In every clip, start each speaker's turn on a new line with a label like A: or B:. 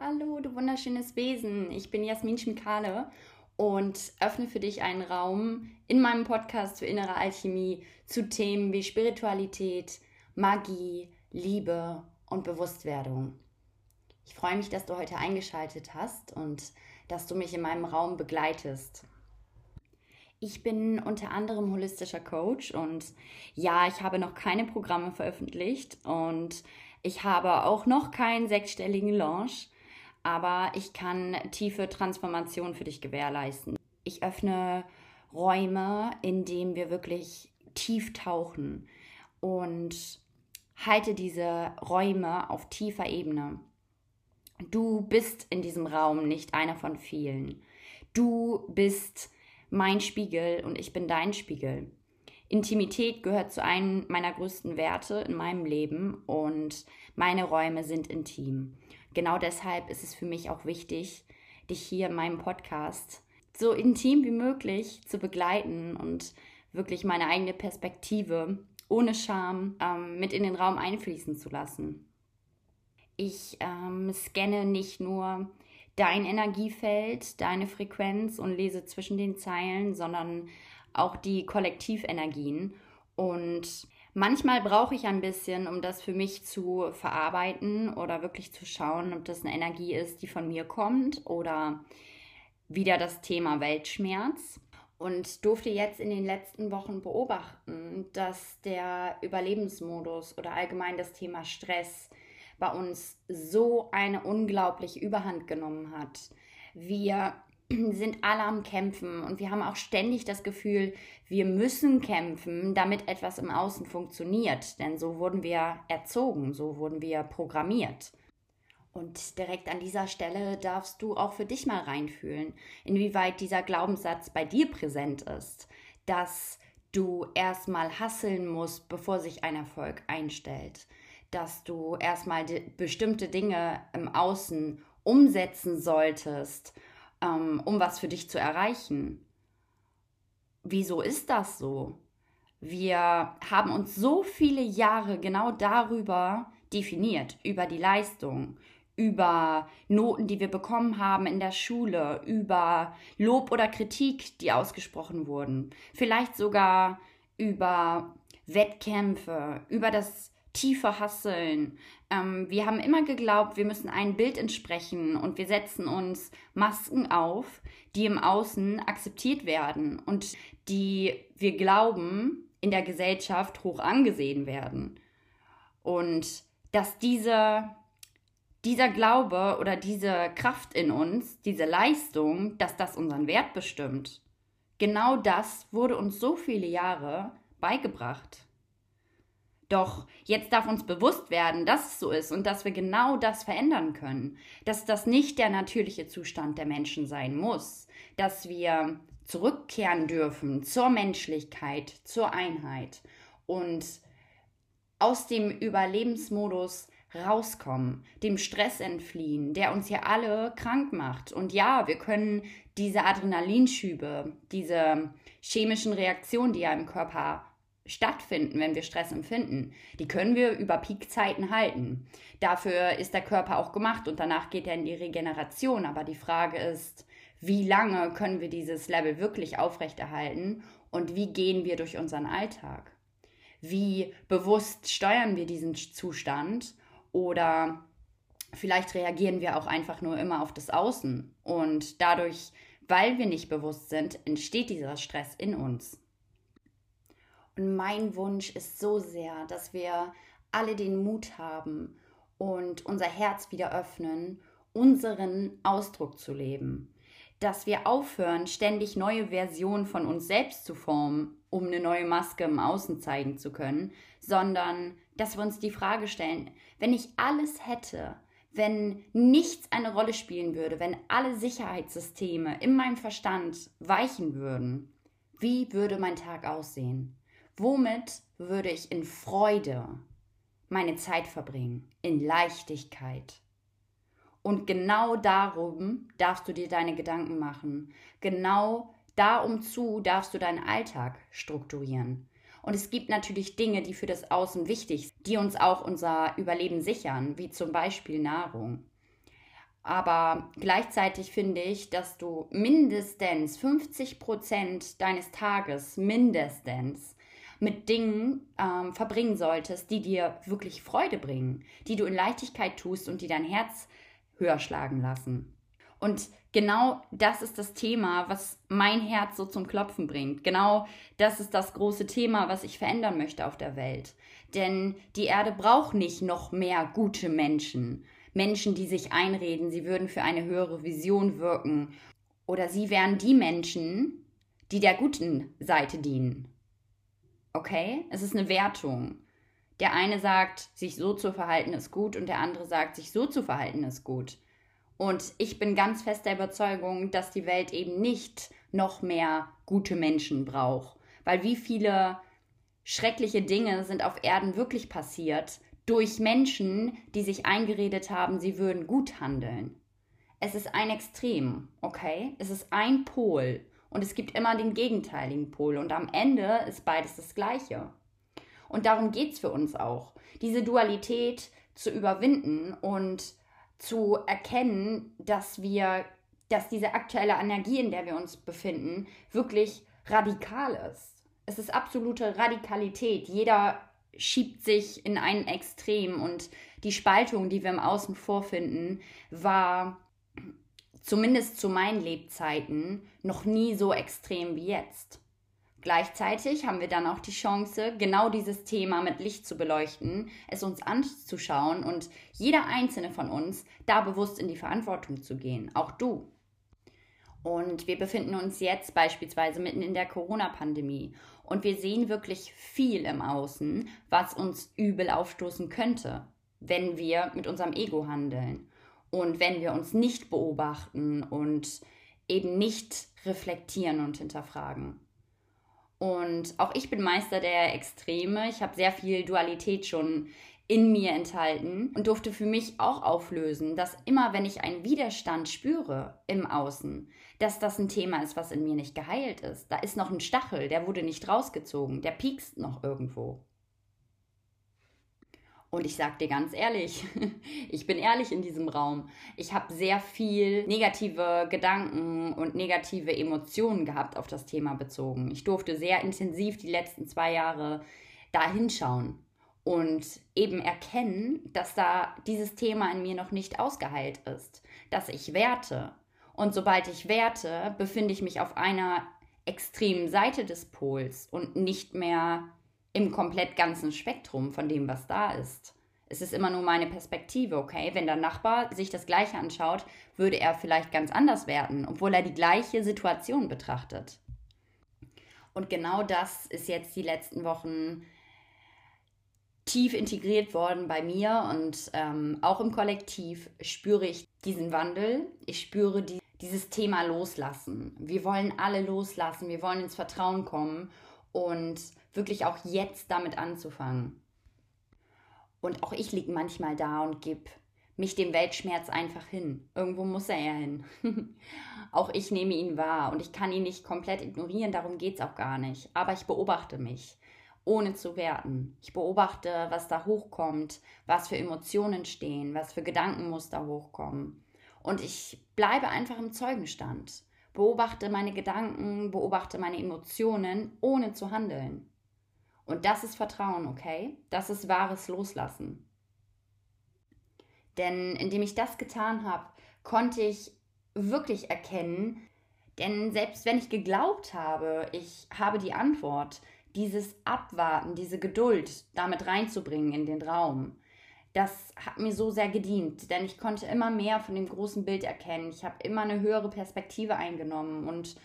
A: Hallo, du wunderschönes Wesen. Ich bin Jasmin Schmikale und öffne für dich einen Raum in meinem Podcast für innere Alchemie zu Themen wie Spiritualität, Magie, Liebe und Bewusstwerdung. Ich freue mich, dass du heute eingeschaltet hast und dass du mich in meinem Raum begleitest. Ich bin unter anderem holistischer Coach und ja, ich habe noch keine Programme veröffentlicht und ich habe auch noch keinen sechsstelligen Launch aber ich kann tiefe Transformation für dich gewährleisten. Ich öffne Räume, in denen wir wirklich tief tauchen und halte diese Räume auf tiefer Ebene. Du bist in diesem Raum nicht einer von vielen. Du bist mein Spiegel und ich bin dein Spiegel. Intimität gehört zu einem meiner größten Werte in meinem Leben und meine Räume sind intim genau deshalb ist es für mich auch wichtig, dich hier in meinem Podcast so intim wie möglich zu begleiten und wirklich meine eigene Perspektive ohne Scham ähm, mit in den Raum einfließen zu lassen. Ich ähm, scanne nicht nur dein Energiefeld, deine Frequenz und lese zwischen den Zeilen, sondern auch die Kollektivenergien und Manchmal brauche ich ein bisschen, um das für mich zu verarbeiten oder wirklich zu schauen, ob das eine Energie ist, die von mir kommt oder wieder das Thema Weltschmerz. Und durfte jetzt in den letzten Wochen beobachten, dass der Überlebensmodus oder allgemein das Thema Stress bei uns so eine unglaubliche Überhand genommen hat. Wir sind alle am Kämpfen und wir haben auch ständig das Gefühl, wir müssen kämpfen, damit etwas im Außen funktioniert. Denn so wurden wir erzogen, so wurden wir programmiert. Und direkt an dieser Stelle darfst du auch für dich mal reinfühlen, inwieweit dieser Glaubenssatz bei dir präsent ist, dass du erstmal hasseln musst, bevor sich ein Erfolg einstellt, dass du erstmal bestimmte Dinge im Außen umsetzen solltest ähm, um was für dich zu erreichen. Wieso ist das so? Wir haben uns so viele Jahre genau darüber definiert, über die Leistung, über Noten, die wir bekommen haben in der Schule, über Lob oder Kritik, die ausgesprochen wurden, vielleicht sogar über Wettkämpfe, über das tiefe Hasseln. Ähm, wir haben immer geglaubt, wir müssen ein Bild entsprechen und wir setzen uns Masken auf, die im Außen akzeptiert werden und die wir glauben in der Gesellschaft hoch angesehen werden. Und dass diese, dieser Glaube oder diese Kraft in uns, diese Leistung, dass das unseren Wert bestimmt. Genau das wurde uns so viele Jahre beigebracht. Doch jetzt darf uns bewusst werden, dass es so ist und dass wir genau das verändern können, dass das nicht der natürliche Zustand der Menschen sein muss, dass wir zurückkehren dürfen zur Menschlichkeit, zur Einheit und aus dem Überlebensmodus rauskommen, dem Stress entfliehen, der uns ja alle krank macht. Und ja, wir können diese Adrenalinschübe, diese chemischen Reaktionen, die ja im Körper stattfinden, wenn wir Stress empfinden, die können wir über Peakzeiten halten. Dafür ist der Körper auch gemacht und danach geht er in die Regeneration. Aber die Frage ist, wie lange können wir dieses Level wirklich aufrechterhalten und wie gehen wir durch unseren Alltag? Wie bewusst steuern wir diesen Zustand oder vielleicht reagieren wir auch einfach nur immer auf das Außen und dadurch, weil wir nicht bewusst sind, entsteht dieser Stress in uns. Und mein Wunsch ist so sehr, dass wir alle den Mut haben und unser Herz wieder öffnen, unseren Ausdruck zu leben. Dass wir aufhören, ständig neue Versionen von uns selbst zu formen, um eine neue Maske im Außen zeigen zu können, sondern dass wir uns die Frage stellen, wenn ich alles hätte, wenn nichts eine Rolle spielen würde, wenn alle Sicherheitssysteme in meinem Verstand weichen würden, wie würde mein Tag aussehen? Womit würde ich in Freude meine Zeit verbringen, in Leichtigkeit? Und genau darum darfst du dir deine Gedanken machen. Genau darum zu darfst du deinen Alltag strukturieren. Und es gibt natürlich Dinge, die für das Außen wichtig sind, die uns auch unser Überleben sichern, wie zum Beispiel Nahrung. Aber gleichzeitig finde ich, dass du mindestens 50 Prozent deines Tages, mindestens, mit Dingen ähm, verbringen solltest, die dir wirklich Freude bringen, die du in Leichtigkeit tust und die dein Herz höher schlagen lassen. Und genau das ist das Thema, was mein Herz so zum Klopfen bringt. Genau das ist das große Thema, was ich verändern möchte auf der Welt. Denn die Erde braucht nicht noch mehr gute Menschen. Menschen, die sich einreden, sie würden für eine höhere Vision wirken. Oder sie wären die Menschen, die der guten Seite dienen. Okay? Es ist eine Wertung. Der eine sagt, sich so zu verhalten ist gut und der andere sagt, sich so zu verhalten ist gut. Und ich bin ganz fest der Überzeugung, dass die Welt eben nicht noch mehr gute Menschen braucht. Weil wie viele schreckliche Dinge sind auf Erden wirklich passiert durch Menschen, die sich eingeredet haben, sie würden gut handeln. Es ist ein Extrem, okay? Es ist ein Pol und es gibt immer den gegenteiligen Pol und am Ende ist beides das Gleiche. Und darum geht es für uns auch, diese Dualität zu überwinden und zu erkennen, dass wir, dass diese aktuelle Energie, in der wir uns befinden, wirklich radikal ist. Es ist absolute Radikalität. Jeder schiebt sich in ein Extrem und die Spaltung, die wir im Außen vorfinden, war zumindest zu meinen Lebzeiten noch nie so extrem wie jetzt. Gleichzeitig haben wir dann auch die Chance, genau dieses Thema mit Licht zu beleuchten, es uns anzuschauen und jeder einzelne von uns da bewusst in die Verantwortung zu gehen, auch du. Und wir befinden uns jetzt beispielsweise mitten in der Corona-Pandemie und wir sehen wirklich viel im Außen, was uns übel aufstoßen könnte, wenn wir mit unserem Ego handeln und wenn wir uns nicht beobachten und eben nicht reflektieren und hinterfragen. Und auch ich bin Meister der Extreme. Ich habe sehr viel Dualität schon in mir enthalten und durfte für mich auch auflösen, dass immer wenn ich einen Widerstand spüre im Außen, dass das ein Thema ist, was in mir nicht geheilt ist. Da ist noch ein Stachel, der wurde nicht rausgezogen, der piekst noch irgendwo. Und ich sag dir ganz ehrlich, ich bin ehrlich in diesem Raum. Ich habe sehr viel negative Gedanken und negative Emotionen gehabt auf das Thema bezogen. Ich durfte sehr intensiv die letzten zwei Jahre da hinschauen und eben erkennen, dass da dieses Thema in mir noch nicht ausgeheilt ist, dass ich werte. Und sobald ich werte, befinde ich mich auf einer extremen Seite des Pols und nicht mehr im komplett ganzen Spektrum von dem, was da ist. Es ist immer nur meine Perspektive, okay? Wenn der Nachbar sich das Gleiche anschaut, würde er vielleicht ganz anders werten, obwohl er die gleiche Situation betrachtet. Und genau das ist jetzt die letzten Wochen tief integriert worden bei mir und ähm, auch im Kollektiv spüre ich diesen Wandel. Ich spüre die, dieses Thema Loslassen. Wir wollen alle loslassen, wir wollen ins Vertrauen kommen und wirklich auch jetzt damit anzufangen. Und auch ich liege manchmal da und gebe mich dem Weltschmerz einfach hin. Irgendwo muss er ja hin. auch ich nehme ihn wahr und ich kann ihn nicht komplett ignorieren, darum geht es auch gar nicht. Aber ich beobachte mich ohne zu werten. Ich beobachte, was da hochkommt, was für Emotionen stehen, was für Gedankenmuster hochkommen. Und ich bleibe einfach im Zeugenstand. Beobachte meine Gedanken, beobachte meine Emotionen, ohne zu handeln. Und das ist Vertrauen, okay? Das ist wahres Loslassen. Denn indem ich das getan habe, konnte ich wirklich erkennen, denn selbst wenn ich geglaubt habe, ich habe die Antwort, dieses Abwarten, diese Geduld damit reinzubringen in den Raum, das hat mir so sehr gedient, denn ich konnte immer mehr von dem großen Bild erkennen. Ich habe immer eine höhere Perspektive eingenommen und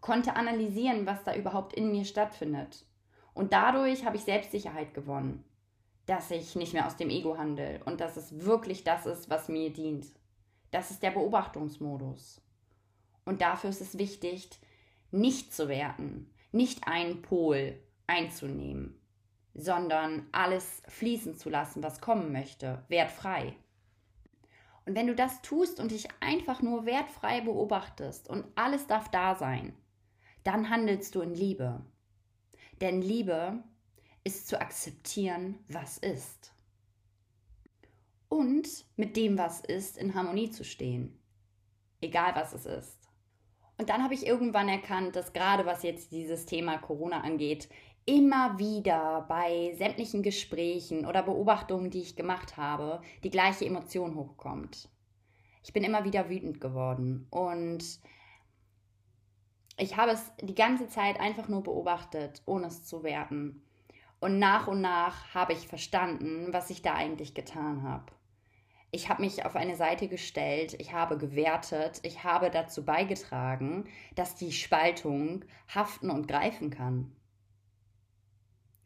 A: konnte analysieren, was da überhaupt in mir stattfindet. Und dadurch habe ich Selbstsicherheit gewonnen, dass ich nicht mehr aus dem Ego handle und dass es wirklich das ist, was mir dient. Das ist der Beobachtungsmodus. Und dafür ist es wichtig, nicht zu werten, nicht einen Pol einzunehmen, sondern alles fließen zu lassen, was kommen möchte, wertfrei. Und wenn du das tust und dich einfach nur wertfrei beobachtest und alles darf da sein, dann handelst du in Liebe. Denn Liebe ist zu akzeptieren, was ist. und mit dem, was ist, in Harmonie zu stehen. Egal was es ist. Und dann habe ich irgendwann erkannt, dass gerade was jetzt dieses Thema Corona angeht, immer wieder bei sämtlichen Gesprächen oder Beobachtungen, die ich gemacht habe, die gleiche Emotion hochkommt. Ich bin immer wieder wütend geworden und ich habe es die ganze Zeit einfach nur beobachtet, ohne es zu werten. Und nach und nach habe ich verstanden, was ich da eigentlich getan habe. Ich habe mich auf eine Seite gestellt, ich habe gewertet, ich habe dazu beigetragen, dass die Spaltung haften und greifen kann.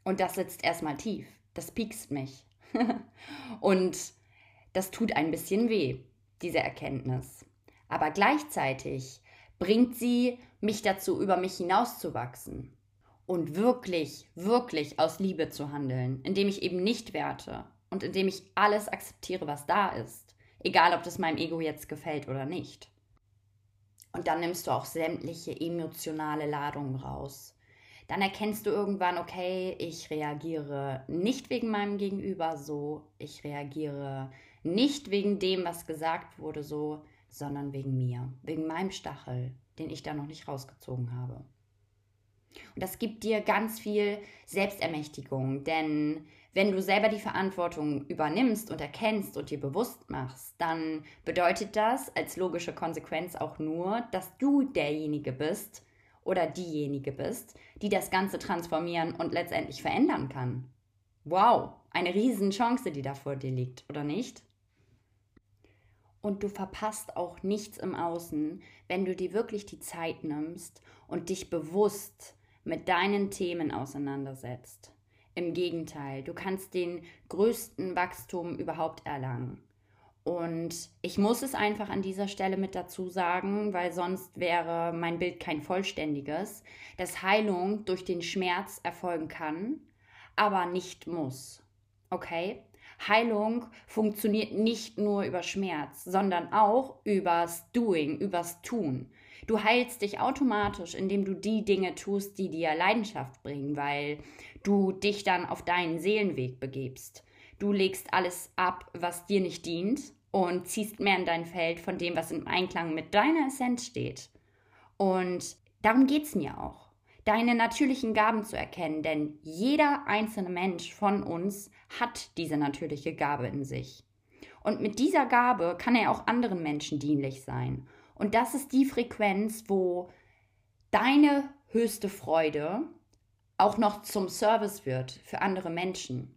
A: Und das sitzt erstmal tief, das piekst mich. und das tut ein bisschen weh, diese Erkenntnis. Aber gleichzeitig bringt sie mich dazu, über mich hinauszuwachsen und wirklich, wirklich aus Liebe zu handeln, indem ich eben nicht werte und indem ich alles akzeptiere, was da ist, egal ob das meinem Ego jetzt gefällt oder nicht. Und dann nimmst du auch sämtliche emotionale Ladungen raus. Dann erkennst du irgendwann, okay, ich reagiere nicht wegen meinem Gegenüber so, ich reagiere nicht wegen dem, was gesagt wurde so, sondern wegen mir, wegen meinem Stachel, den ich da noch nicht rausgezogen habe. Und das gibt dir ganz viel Selbstermächtigung, denn wenn du selber die Verantwortung übernimmst und erkennst und dir bewusst machst, dann bedeutet das als logische Konsequenz auch nur, dass du derjenige bist oder diejenige bist, die das Ganze transformieren und letztendlich verändern kann. Wow, eine Riesenchance, die da vor dir liegt, oder nicht? Und du verpasst auch nichts im Außen, wenn du dir wirklich die Zeit nimmst und dich bewusst mit deinen Themen auseinandersetzt. Im Gegenteil, du kannst den größten Wachstum überhaupt erlangen. Und ich muss es einfach an dieser Stelle mit dazu sagen, weil sonst wäre mein Bild kein vollständiges, dass Heilung durch den Schmerz erfolgen kann, aber nicht muss. Okay? Heilung funktioniert nicht nur über Schmerz, sondern auch übers Doing, übers Tun. Du heilst dich automatisch, indem du die Dinge tust, die dir Leidenschaft bringen, weil du dich dann auf deinen Seelenweg begibst. Du legst alles ab, was dir nicht dient und ziehst mehr in dein Feld von dem, was im Einklang mit deiner Essenz steht. Und darum geht es mir auch, deine natürlichen Gaben zu erkennen, denn jeder einzelne Mensch von uns hat diese natürliche Gabe in sich. Und mit dieser Gabe kann er auch anderen Menschen dienlich sein. Und das ist die Frequenz, wo deine höchste Freude auch noch zum Service wird für andere Menschen.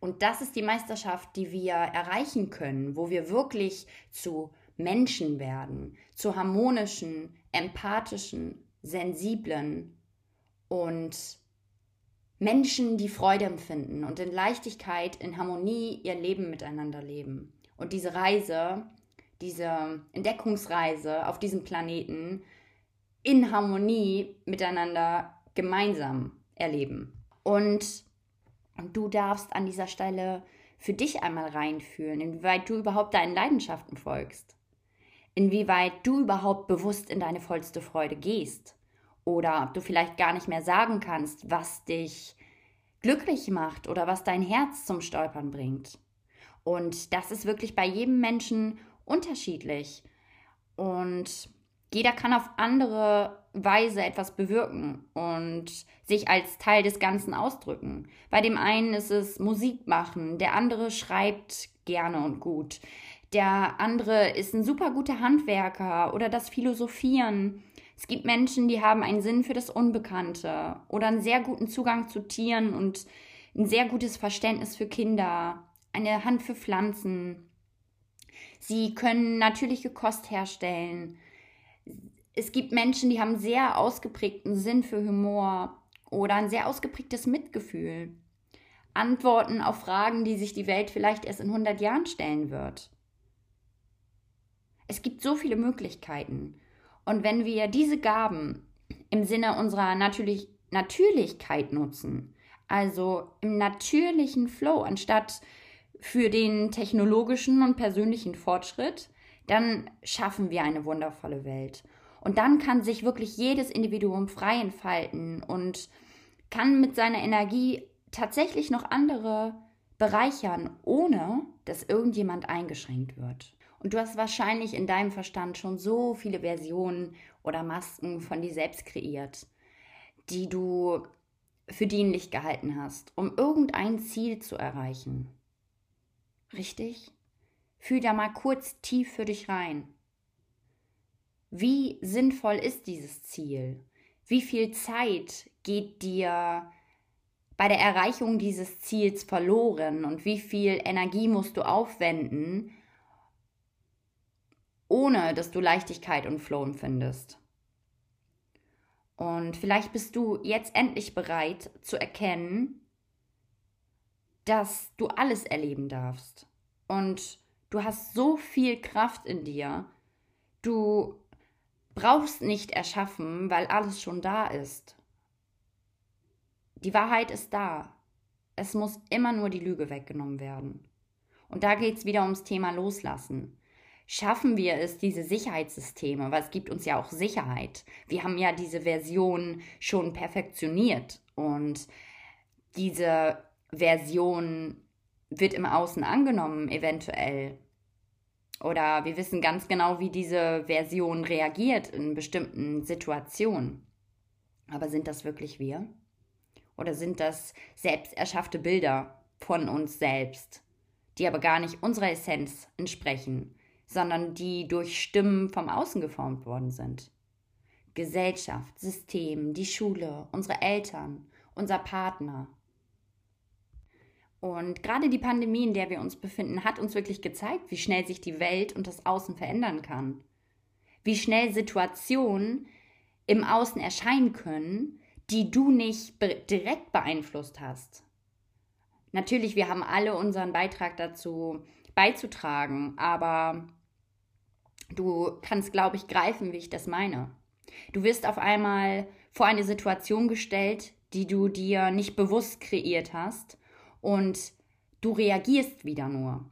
A: Und das ist die Meisterschaft, die wir erreichen können, wo wir wirklich zu Menschen werden, zu harmonischen, empathischen, sensiblen und Menschen, die Freude empfinden und in Leichtigkeit, in Harmonie ihr Leben miteinander leben. Und diese Reise diese Entdeckungsreise auf diesem Planeten in Harmonie miteinander gemeinsam erleben. Und du darfst an dieser Stelle für dich einmal reinfühlen, inwieweit du überhaupt deinen Leidenschaften folgst. Inwieweit du überhaupt bewusst in deine vollste Freude gehst. Oder ob du vielleicht gar nicht mehr sagen kannst, was dich glücklich macht oder was dein Herz zum Stolpern bringt. Und das ist wirklich bei jedem Menschen unterschiedlich. Und jeder kann auf andere Weise etwas bewirken und sich als Teil des Ganzen ausdrücken. Bei dem einen ist es Musik machen, der andere schreibt gerne und gut. Der andere ist ein super guter Handwerker oder das Philosophieren. Es gibt Menschen, die haben einen Sinn für das Unbekannte oder einen sehr guten Zugang zu Tieren und ein sehr gutes Verständnis für Kinder, eine Hand für Pflanzen. Sie können natürliche Kost herstellen. Es gibt Menschen, die haben sehr ausgeprägten Sinn für Humor oder ein sehr ausgeprägtes Mitgefühl. Antworten auf Fragen, die sich die Welt vielleicht erst in 100 Jahren stellen wird. Es gibt so viele Möglichkeiten. Und wenn wir diese Gaben im Sinne unserer Natürlich Natürlichkeit nutzen, also im natürlichen Flow, anstatt für den technologischen und persönlichen Fortschritt, dann schaffen wir eine wundervolle Welt. Und dann kann sich wirklich jedes Individuum frei entfalten und kann mit seiner Energie tatsächlich noch andere bereichern, ohne dass irgendjemand eingeschränkt wird. Und du hast wahrscheinlich in deinem Verstand schon so viele Versionen oder Masken von dir selbst kreiert, die du für dienlich gehalten hast, um irgendein Ziel zu erreichen. Richtig? Fühl da mal kurz tief für dich rein. Wie sinnvoll ist dieses Ziel? Wie viel Zeit geht dir bei der Erreichung dieses Ziels verloren und wie viel Energie musst du aufwenden, ohne dass du Leichtigkeit und Flow empfindest? Und vielleicht bist du jetzt endlich bereit zu erkennen, dass du alles erleben darfst. Und du hast so viel Kraft in dir. Du brauchst nicht erschaffen, weil alles schon da ist. Die Wahrheit ist da. Es muss immer nur die Lüge weggenommen werden. Und da geht es wieder ums Thema Loslassen. Schaffen wir es, diese Sicherheitssysteme, weil es gibt uns ja auch Sicherheit. Wir haben ja diese Version schon perfektioniert und diese Version wird im Außen angenommen, eventuell. Oder wir wissen ganz genau, wie diese Version reagiert in bestimmten Situationen. Aber sind das wirklich wir? Oder sind das selbst erschaffte Bilder von uns selbst, die aber gar nicht unserer Essenz entsprechen, sondern die durch Stimmen vom Außen geformt worden sind? Gesellschaft, System, die Schule, unsere Eltern, unser Partner. Und gerade die Pandemie, in der wir uns befinden, hat uns wirklich gezeigt, wie schnell sich die Welt und das Außen verändern kann. Wie schnell Situationen im Außen erscheinen können, die du nicht be direkt beeinflusst hast. Natürlich, wir haben alle unseren Beitrag dazu beizutragen, aber du kannst, glaube ich, greifen, wie ich das meine. Du wirst auf einmal vor eine Situation gestellt, die du dir nicht bewusst kreiert hast und du reagierst wieder nur.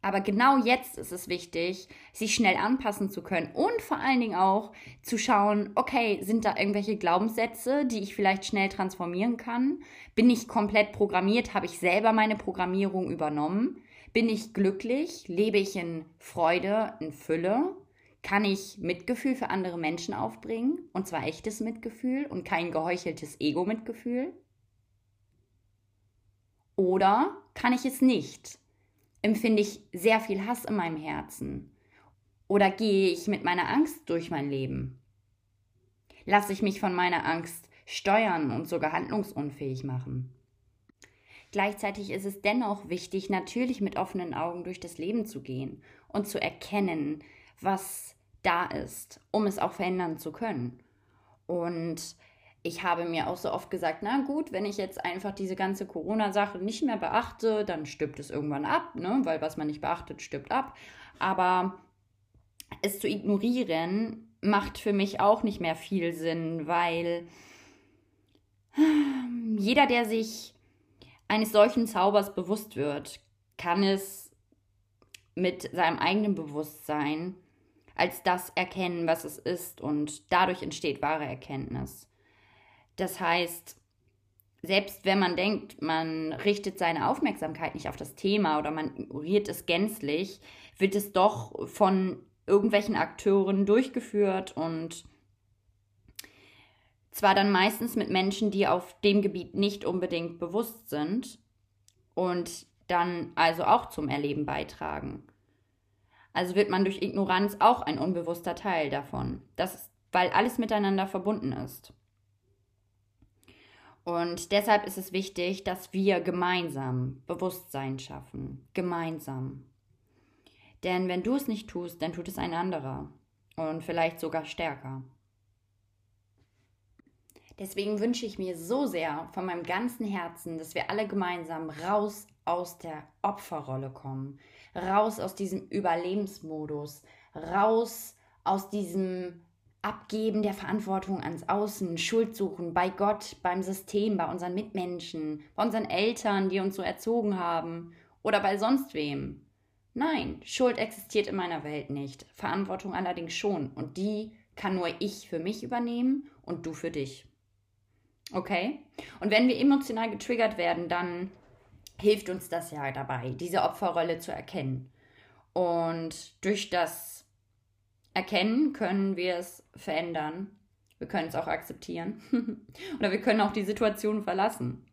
A: Aber genau jetzt ist es wichtig, sich schnell anpassen zu können und vor allen Dingen auch zu schauen, okay, sind da irgendwelche Glaubenssätze, die ich vielleicht schnell transformieren kann? Bin ich komplett programmiert? Habe ich selber meine Programmierung übernommen? Bin ich glücklich? Lebe ich in Freude, in Fülle? Kann ich Mitgefühl für andere Menschen aufbringen? Und zwar echtes Mitgefühl und kein geheucheltes Ego-Mitgefühl? Oder kann ich es nicht? empfinde ich sehr viel Hass in meinem Herzen? Oder gehe ich mit meiner Angst durch mein Leben? Lasse ich mich von meiner Angst steuern und sogar handlungsunfähig machen? Gleichzeitig ist es dennoch wichtig, natürlich mit offenen Augen durch das Leben zu gehen und zu erkennen, was da ist, um es auch verändern zu können. Und ich habe mir auch so oft gesagt, na gut, wenn ich jetzt einfach diese ganze Corona-Sache nicht mehr beachte, dann stirbt es irgendwann ab, ne? weil was man nicht beachtet, stirbt ab. Aber es zu ignorieren macht für mich auch nicht mehr viel Sinn, weil jeder, der sich eines solchen Zaubers bewusst wird, kann es mit seinem eigenen Bewusstsein als das erkennen, was es ist und dadurch entsteht wahre Erkenntnis. Das heißt, selbst wenn man denkt, man richtet seine Aufmerksamkeit nicht auf das Thema oder man ignoriert es gänzlich, wird es doch von irgendwelchen Akteuren durchgeführt und zwar dann meistens mit Menschen, die auf dem Gebiet nicht unbedingt bewusst sind und dann also auch zum Erleben beitragen. Also wird man durch Ignoranz auch ein unbewusster Teil davon, das, weil alles miteinander verbunden ist. Und deshalb ist es wichtig, dass wir gemeinsam Bewusstsein schaffen. Gemeinsam. Denn wenn du es nicht tust, dann tut es ein anderer. Und vielleicht sogar stärker. Deswegen wünsche ich mir so sehr von meinem ganzen Herzen, dass wir alle gemeinsam raus aus der Opferrolle kommen, raus aus diesem Überlebensmodus, raus aus diesem Abgeben der Verantwortung ans Außen, Schuld suchen bei Gott, beim System, bei unseren Mitmenschen, bei unseren Eltern, die uns so erzogen haben oder bei sonst wem. Nein, Schuld existiert in meiner Welt nicht, Verantwortung allerdings schon und die kann nur ich für mich übernehmen und du für dich. Okay? Und wenn wir emotional getriggert werden, dann hilft uns das ja dabei, diese Opferrolle zu erkennen. Und durch das Erkennen können wir es verändern. Wir können es auch akzeptieren. Oder wir können auch die Situation verlassen.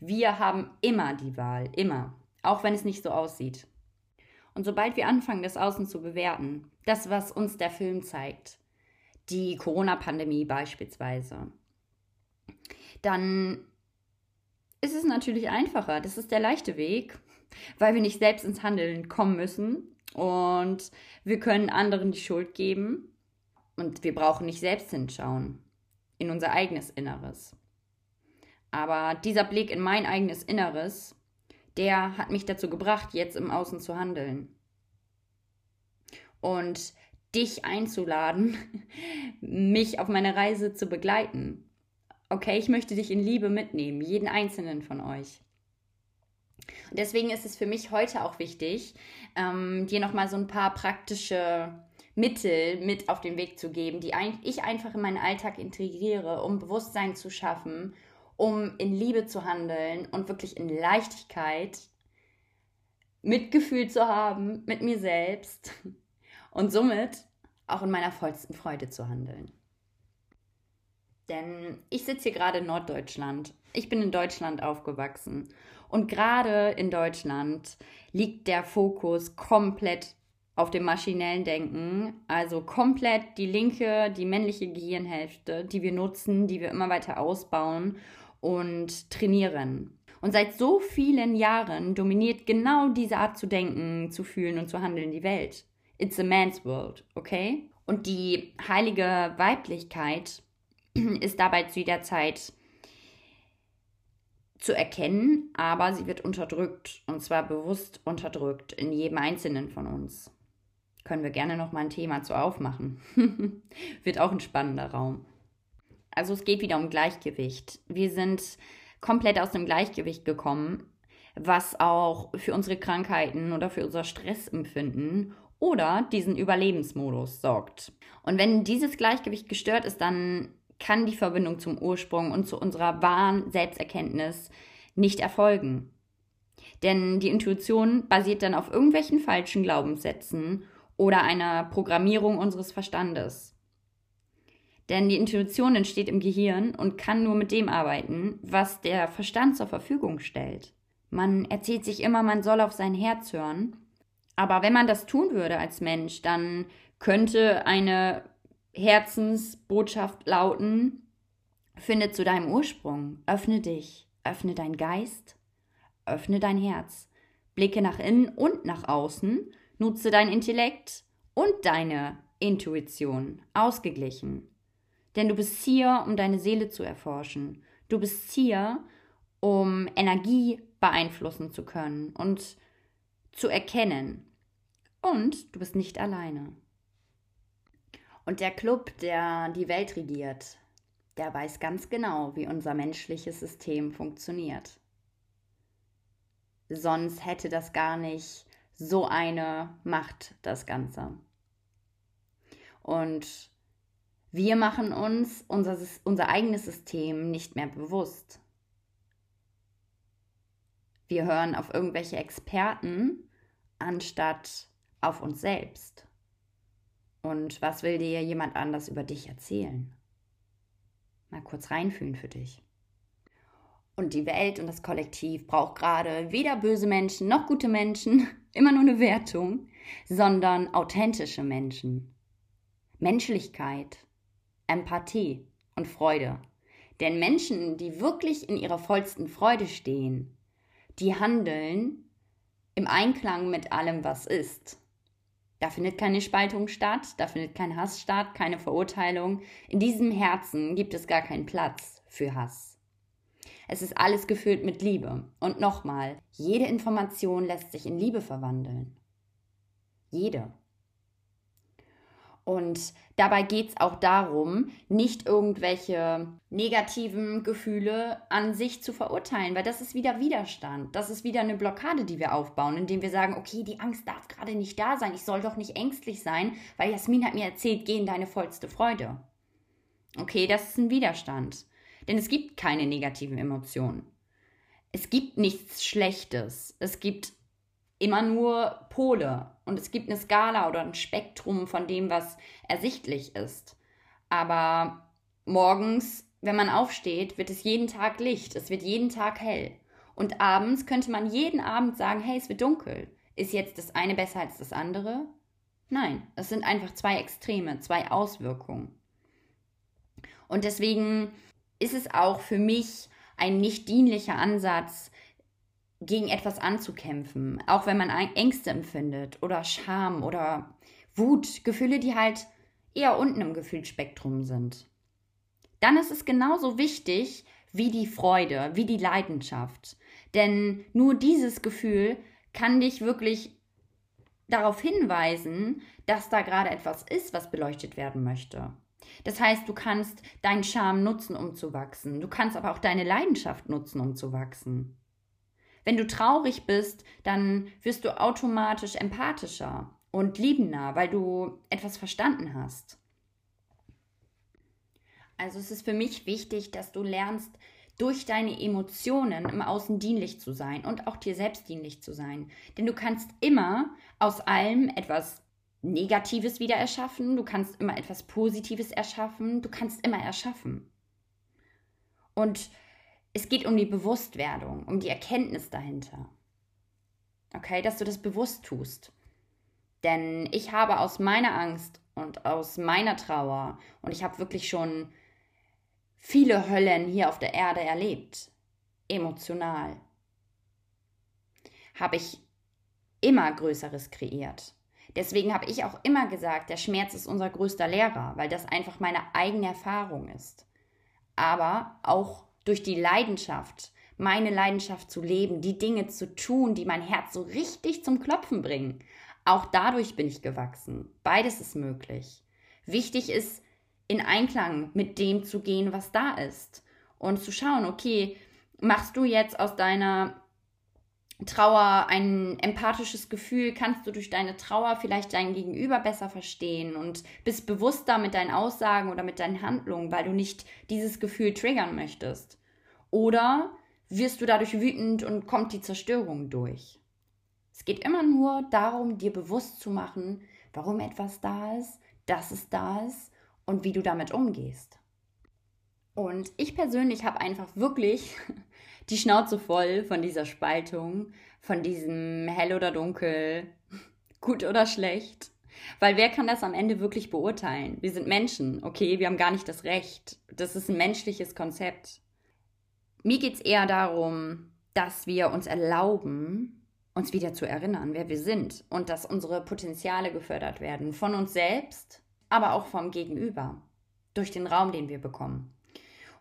A: Wir haben immer die Wahl, immer, auch wenn es nicht so aussieht. Und sobald wir anfangen, das Außen zu bewerten, das, was uns der Film zeigt, die Corona-Pandemie beispielsweise, dann ist es natürlich einfacher. Das ist der leichte Weg, weil wir nicht selbst ins Handeln kommen müssen und wir können anderen die Schuld geben und wir brauchen nicht selbst hinschauen in unser eigenes Inneres. Aber dieser Blick in mein eigenes Inneres, der hat mich dazu gebracht, jetzt im Außen zu handeln. Und dich einzuladen, mich auf meine Reise zu begleiten. Okay, ich möchte dich in Liebe mitnehmen, jeden einzelnen von euch. Und deswegen ist es für mich heute auch wichtig, ähm, dir nochmal so ein paar praktische Mittel mit auf den Weg zu geben, die ich einfach in meinen Alltag integriere, um Bewusstsein zu schaffen um in Liebe zu handeln und wirklich in Leichtigkeit Mitgefühl zu haben mit mir selbst und somit auch in meiner vollsten Freude zu handeln. Denn ich sitze hier gerade in Norddeutschland. Ich bin in Deutschland aufgewachsen. Und gerade in Deutschland liegt der Fokus komplett auf dem maschinellen Denken, also komplett die linke, die männliche Gehirnhälfte, die wir nutzen, die wir immer weiter ausbauen und trainieren. Und seit so vielen Jahren dominiert genau diese Art zu denken, zu fühlen und zu handeln die Welt. It's a man's world, okay? Und die heilige Weiblichkeit ist dabei zu jeder Zeit zu erkennen, aber sie wird unterdrückt und zwar bewusst unterdrückt in jedem einzelnen von uns. Können wir gerne noch mal ein Thema zu aufmachen. wird auch ein spannender Raum. Also es geht wieder um Gleichgewicht. Wir sind komplett aus dem Gleichgewicht gekommen, was auch für unsere Krankheiten oder für unser Stressempfinden oder diesen Überlebensmodus sorgt. Und wenn dieses Gleichgewicht gestört ist, dann kann die Verbindung zum Ursprung und zu unserer wahren Selbsterkenntnis nicht erfolgen. Denn die Intuition basiert dann auf irgendwelchen falschen Glaubenssätzen oder einer Programmierung unseres Verstandes. Denn die Intuition entsteht im Gehirn und kann nur mit dem arbeiten, was der Verstand zur Verfügung stellt. Man erzählt sich immer, man soll auf sein Herz hören. Aber wenn man das tun würde als Mensch, dann könnte eine Herzensbotschaft lauten, finde zu deinem Ursprung, öffne dich, öffne dein Geist, öffne dein Herz, blicke nach innen und nach außen, nutze dein Intellekt und deine Intuition ausgeglichen. Denn du bist hier, um deine Seele zu erforschen. Du bist hier, um Energie beeinflussen zu können und zu erkennen. Und du bist nicht alleine. Und der Club, der die Welt regiert, der weiß ganz genau, wie unser menschliches System funktioniert. Sonst hätte das gar nicht so eine Macht, das Ganze. Und wir machen uns unser, unser eigenes System nicht mehr bewusst. Wir hören auf irgendwelche Experten anstatt auf uns selbst. Und was will dir jemand anders über dich erzählen? Mal kurz reinfühlen für dich. Und die Welt und das Kollektiv braucht gerade weder böse Menschen noch gute Menschen, immer nur eine Wertung, sondern authentische Menschen. Menschlichkeit, Empathie und Freude. Denn Menschen, die wirklich in ihrer vollsten Freude stehen, die handeln im Einklang mit allem, was ist. Da findet keine Spaltung statt, da findet kein Hass statt, keine Verurteilung. In diesem Herzen gibt es gar keinen Platz für Hass. Es ist alles gefüllt mit Liebe. Und nochmal, jede Information lässt sich in Liebe verwandeln. Jede. Und dabei geht es auch darum, nicht irgendwelche negativen Gefühle an sich zu verurteilen, weil das ist wieder Widerstand. Das ist wieder eine Blockade, die wir aufbauen, indem wir sagen, okay, die Angst darf gerade nicht da sein. Ich soll doch nicht ängstlich sein, weil Jasmin hat mir erzählt, geh in deine vollste Freude. Okay, das ist ein Widerstand. Denn es gibt keine negativen Emotionen. es gibt nichts Schlechtes. Es gibt immer nur Pole und es gibt eine Skala oder ein Spektrum von dem, was ersichtlich ist. Aber morgens, wenn man aufsteht, wird es jeden Tag Licht, es wird jeden Tag hell. Und abends könnte man jeden Abend sagen, hey, es wird dunkel. Ist jetzt das eine besser als das andere? Nein, es sind einfach zwei Extreme, zwei Auswirkungen. Und deswegen ist es auch für mich ein nicht dienlicher Ansatz, gegen etwas anzukämpfen, auch wenn man Ängste empfindet oder Scham oder Wut, Gefühle, die halt eher unten im Gefühlsspektrum sind. Dann ist es genauso wichtig wie die Freude, wie die Leidenschaft. Denn nur dieses Gefühl kann dich wirklich darauf hinweisen, dass da gerade etwas ist, was beleuchtet werden möchte. Das heißt, du kannst deinen Charme nutzen, um zu wachsen. Du kannst aber auch deine Leidenschaft nutzen, um zu wachsen. Wenn du traurig bist, dann wirst du automatisch empathischer und liebender, weil du etwas verstanden hast. Also es ist für mich wichtig, dass du lernst, durch deine Emotionen im Außen dienlich zu sein und auch dir selbst dienlich zu sein. Denn du kannst immer aus allem etwas Negatives wieder erschaffen, du kannst immer etwas Positives erschaffen, du kannst immer erschaffen. Und es geht um die Bewusstwerdung, um die Erkenntnis dahinter. Okay, dass du das bewusst tust. Denn ich habe aus meiner Angst und aus meiner Trauer, und ich habe wirklich schon viele Höllen hier auf der Erde erlebt, emotional, habe ich immer Größeres kreiert. Deswegen habe ich auch immer gesagt, der Schmerz ist unser größter Lehrer, weil das einfach meine eigene Erfahrung ist. Aber auch durch die Leidenschaft, meine Leidenschaft zu leben, die Dinge zu tun, die mein Herz so richtig zum Klopfen bringen. Auch dadurch bin ich gewachsen. Beides ist möglich. Wichtig ist, in Einklang mit dem zu gehen, was da ist. Und zu schauen, okay, machst du jetzt aus deiner Trauer ein empathisches Gefühl, kannst du durch deine Trauer vielleicht dein Gegenüber besser verstehen und bist bewusster mit deinen Aussagen oder mit deinen Handlungen, weil du nicht dieses Gefühl triggern möchtest. Oder wirst du dadurch wütend und kommt die Zerstörung durch. Es geht immer nur darum, dir bewusst zu machen, warum etwas da ist, dass es da ist und wie du damit umgehst. Und ich persönlich habe einfach wirklich die Schnauze voll von dieser Spaltung, von diesem hell oder dunkel, gut oder schlecht. Weil wer kann das am Ende wirklich beurteilen? Wir sind Menschen, okay? Wir haben gar nicht das Recht. Das ist ein menschliches Konzept. Mir geht es eher darum, dass wir uns erlauben, uns wieder zu erinnern, wer wir sind und dass unsere Potenziale gefördert werden. Von uns selbst, aber auch vom Gegenüber. Durch den Raum, den wir bekommen.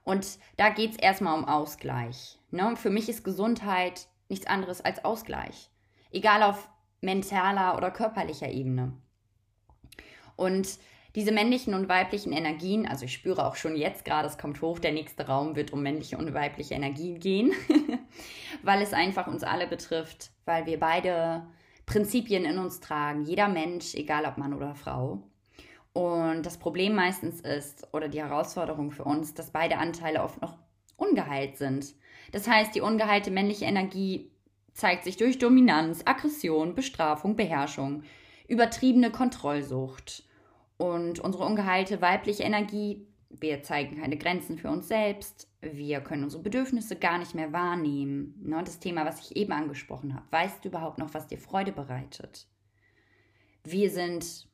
A: Und da geht es erstmal um Ausgleich. Ne? Für mich ist Gesundheit nichts anderes als Ausgleich. Egal auf mentaler oder körperlicher Ebene. Und diese männlichen und weiblichen Energien, also ich spüre auch schon jetzt gerade, es kommt hoch, der nächste Raum wird um männliche und weibliche Energien gehen, weil es einfach uns alle betrifft, weil wir beide Prinzipien in uns tragen, jeder Mensch, egal ob Mann oder Frau. Und das Problem meistens ist, oder die Herausforderung für uns, dass beide Anteile oft noch ungeheilt sind. Das heißt, die ungeheilte männliche Energie zeigt sich durch Dominanz, Aggression, Bestrafung, Beherrschung, übertriebene Kontrollsucht. Und unsere ungeheilte weibliche Energie, wir zeigen keine Grenzen für uns selbst, wir können unsere Bedürfnisse gar nicht mehr wahrnehmen. Ne, das Thema, was ich eben angesprochen habe. Weißt du überhaupt noch, was dir Freude bereitet? Wir sind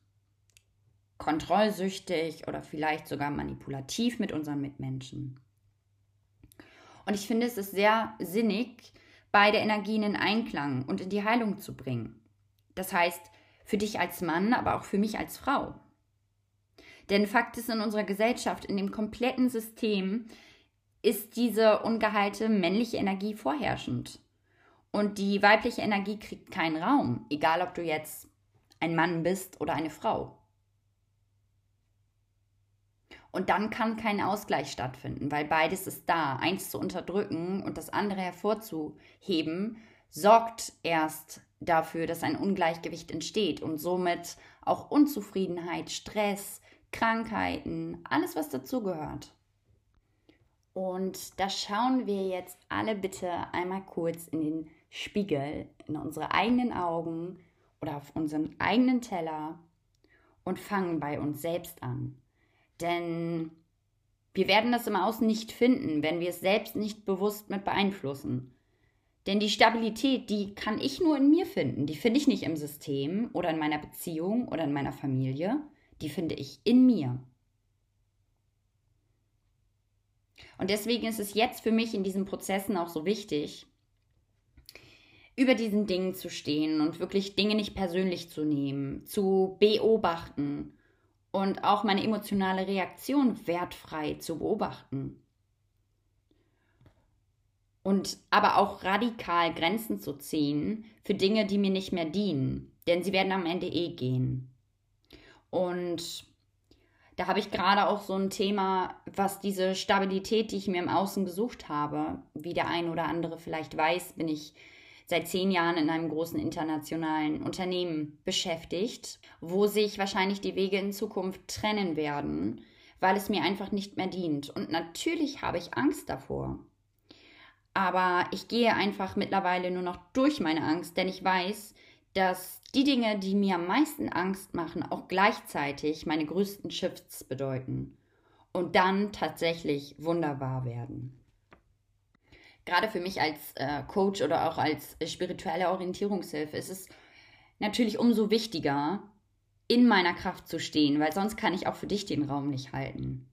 A: kontrollsüchtig oder vielleicht sogar manipulativ mit unseren Mitmenschen. Und ich finde, es ist sehr sinnig, beide Energien in Einklang und in die Heilung zu bringen. Das heißt, für dich als Mann, aber auch für mich als Frau. Denn Fakt ist, in unserer Gesellschaft, in dem kompletten System, ist diese ungeheilte männliche Energie vorherrschend. Und die weibliche Energie kriegt keinen Raum, egal ob du jetzt ein Mann bist oder eine Frau. Und dann kann kein Ausgleich stattfinden, weil beides ist da. Eins zu unterdrücken und das andere hervorzuheben, sorgt erst dafür, dass ein Ungleichgewicht entsteht und somit auch Unzufriedenheit, Stress, Krankheiten, alles was dazugehört. Und da schauen wir jetzt alle bitte einmal kurz in den Spiegel, in unsere eigenen Augen oder auf unseren eigenen Teller und fangen bei uns selbst an. Denn wir werden das im Außen nicht finden, wenn wir es selbst nicht bewusst mit beeinflussen. Denn die Stabilität, die kann ich nur in mir finden. Die finde ich nicht im System oder in meiner Beziehung oder in meiner Familie. Die finde ich in mir. Und deswegen ist es jetzt für mich in diesen Prozessen auch so wichtig, über diesen Dingen zu stehen und wirklich Dinge nicht persönlich zu nehmen, zu beobachten und auch meine emotionale Reaktion wertfrei zu beobachten. Und aber auch radikal Grenzen zu ziehen für Dinge, die mir nicht mehr dienen, denn sie werden am Ende eh gehen. Und da habe ich gerade auch so ein Thema, was diese Stabilität, die ich mir im Außen gesucht habe, wie der ein oder andere vielleicht weiß, bin ich seit zehn Jahren in einem großen internationalen Unternehmen beschäftigt, wo sich wahrscheinlich die Wege in Zukunft trennen werden, weil es mir einfach nicht mehr dient. Und natürlich habe ich Angst davor. Aber ich gehe einfach mittlerweile nur noch durch meine Angst, denn ich weiß, dass die Dinge, die mir am meisten Angst machen, auch gleichzeitig meine größten Shifts bedeuten und dann tatsächlich wunderbar werden. Gerade für mich als äh, Coach oder auch als spirituelle Orientierungshilfe ist es natürlich umso wichtiger, in meiner Kraft zu stehen, weil sonst kann ich auch für dich den Raum nicht halten.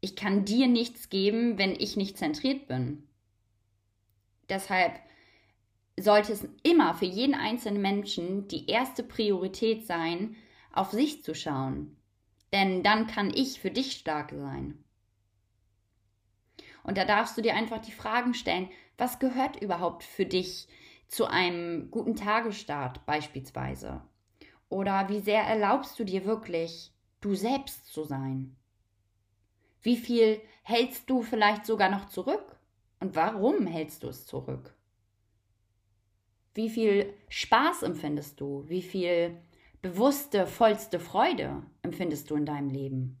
A: Ich kann dir nichts geben, wenn ich nicht zentriert bin. Deshalb sollte es immer für jeden einzelnen Menschen die erste Priorität sein, auf sich zu schauen. Denn dann kann ich für dich stark sein. Und da darfst du dir einfach die Fragen stellen, was gehört überhaupt für dich zu einem guten Tagesstart beispielsweise? Oder wie sehr erlaubst du dir wirklich, du selbst zu sein? Wie viel hältst du vielleicht sogar noch zurück? Und warum hältst du es zurück? Wie viel Spaß empfindest du? Wie viel bewusste, vollste Freude empfindest du in deinem Leben?